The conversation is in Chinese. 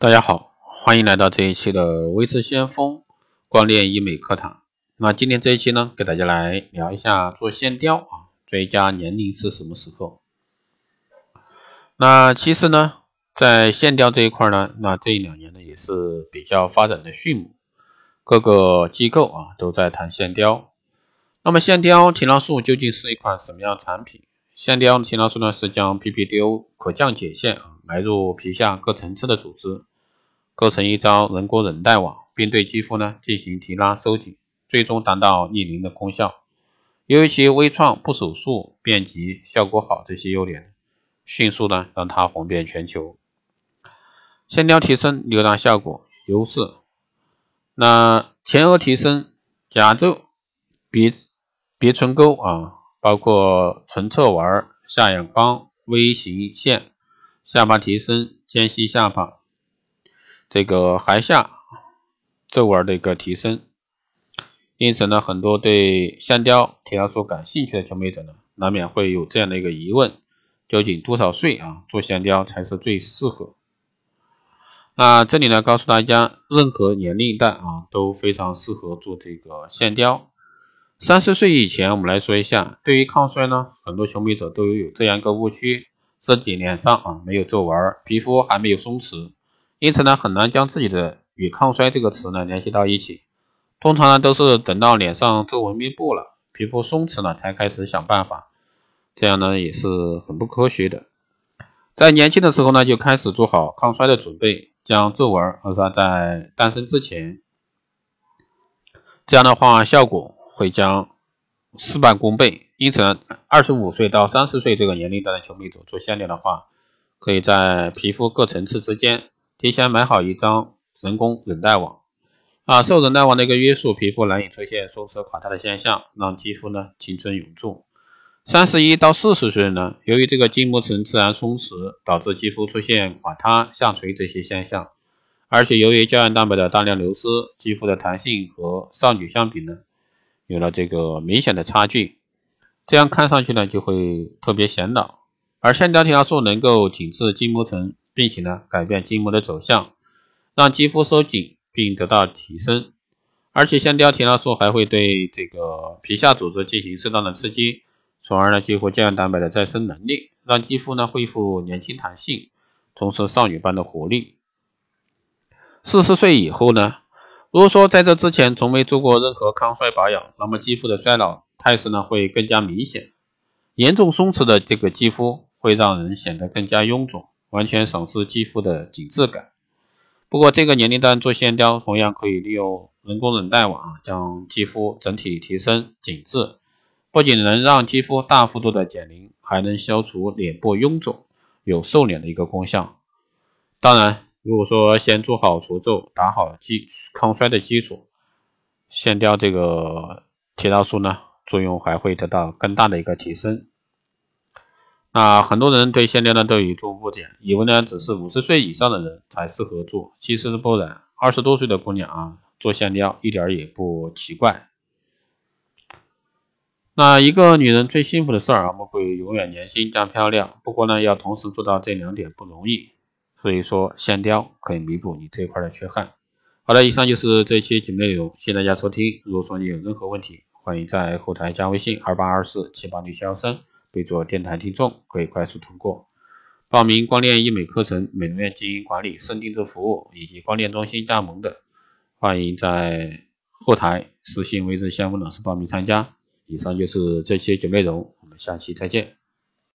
大家好，欢迎来到这一期的微智先锋光电医美课堂。那今天这一期呢，给大家来聊一下做线雕啊，最佳年龄是什么时候？那其实呢，在线雕这一块呢，那这一两年呢也是比较发展的迅猛，各个机构啊都在谈线雕。那么线雕提拉素究竟是一款什么样的产品？线雕提拉素呢是将 PPDO 可降解线啊埋入皮下各层次的组织。构成一张人工韧带网，并对肌肤呢进行提拉收紧，最终达到逆龄的功效。由于其微创、不手术、便捷、效果好这些优点，迅速呢让它红遍全球。线雕提升六大效果优势，那前额提升、甲皱、鼻鼻唇沟啊，包括唇侧纹、下眼眶、微型线、下巴提升、间隙下巴。这个颌下皱纹的一个提升，因此呢，很多对线雕提拉素感兴趣的求美者呢，难免会有这样的一个疑问：究竟多少岁啊做线雕才是最适合？那这里呢，告诉大家，任何年龄段啊都非常适合做这个线雕。三十岁以前，我们来说一下，对于抗衰呢，很多求美者都有这样一个误区：自己脸上啊没有皱纹，皮肤还没有松弛。因此呢，很难将自己的与抗衰这个词呢联系到一起。通常呢，都是等到脸上皱纹密布了，皮肤松弛了，才开始想办法。这样呢，也是很不科学的。在年轻的时候呢，就开始做好抗衰的准备，将皱纹扼杀在诞生之前。这样的话，效果会将事半功倍。因此呢，二十五岁到三十岁这个年龄段的求美者做线雕的话，可以在皮肤各层次之间。提前买好一张人工韧带网啊，受韧带网的一个约束，皮肤难以出现松弛垮塌的现象，让肌肤呢青春永驻。三十一到四十岁呢，由于这个筋膜层自然松弛，导致肌肤出现垮塌、下垂这些现象，而且由于胶原蛋白的大量流失，肌肤的弹性和少女相比呢，有了这个明显的差距，这样看上去呢就会特别显老。而线雕提拉素能够紧致筋膜层。并且呢，改变筋膜的走向，让肌肤收紧并得到提升。而且线雕提拉素还会对这个皮下组织进行适当的刺激，从而呢激活胶原蛋白的再生能力，让肌肤呢恢复年轻弹性，重拾少女般的活力。四十岁以后呢，如果说在这之前从没做过任何抗衰保养，那么肌肤的衰老态势呢会更加明显。严重松弛的这个肌肤会让人显得更加臃肿。完全丧失肌肤的紧致感。不过，这个年龄段做线雕同样可以利用人工韧带网将肌肤整体提升紧致，不仅能让肌肤大幅度的减龄，还能消除脸部臃肿，有瘦脸的一个功效。当然，如果说先做好除皱，打好基抗衰的基础，线雕这个提拉素呢，作用还会得到更大的一个提升。那很多人对线雕呢都有一种误解，以为呢只是五十岁以上的人才适合做，其实不然，二十多岁的姑娘啊做线雕一点也不奇怪。那一个女人最幸福的事儿啊，莫过于永远年轻加漂亮。不过呢，要同时做到这两点不容易，所以说线雕可以弥补你这块的缺憾。好的，以上就是这期节目内容，谢谢大家收听。如果说你有任何问题，欢迎在后台加微信二八二四七八六七幺三。备注电台听众可以快速通过报名光电医美课程、美容院经营管理、深定制服务以及光电中心加盟的，欢迎在后台私信微信相关老师报名参加。以上就是这期节目内容，我们下期再见。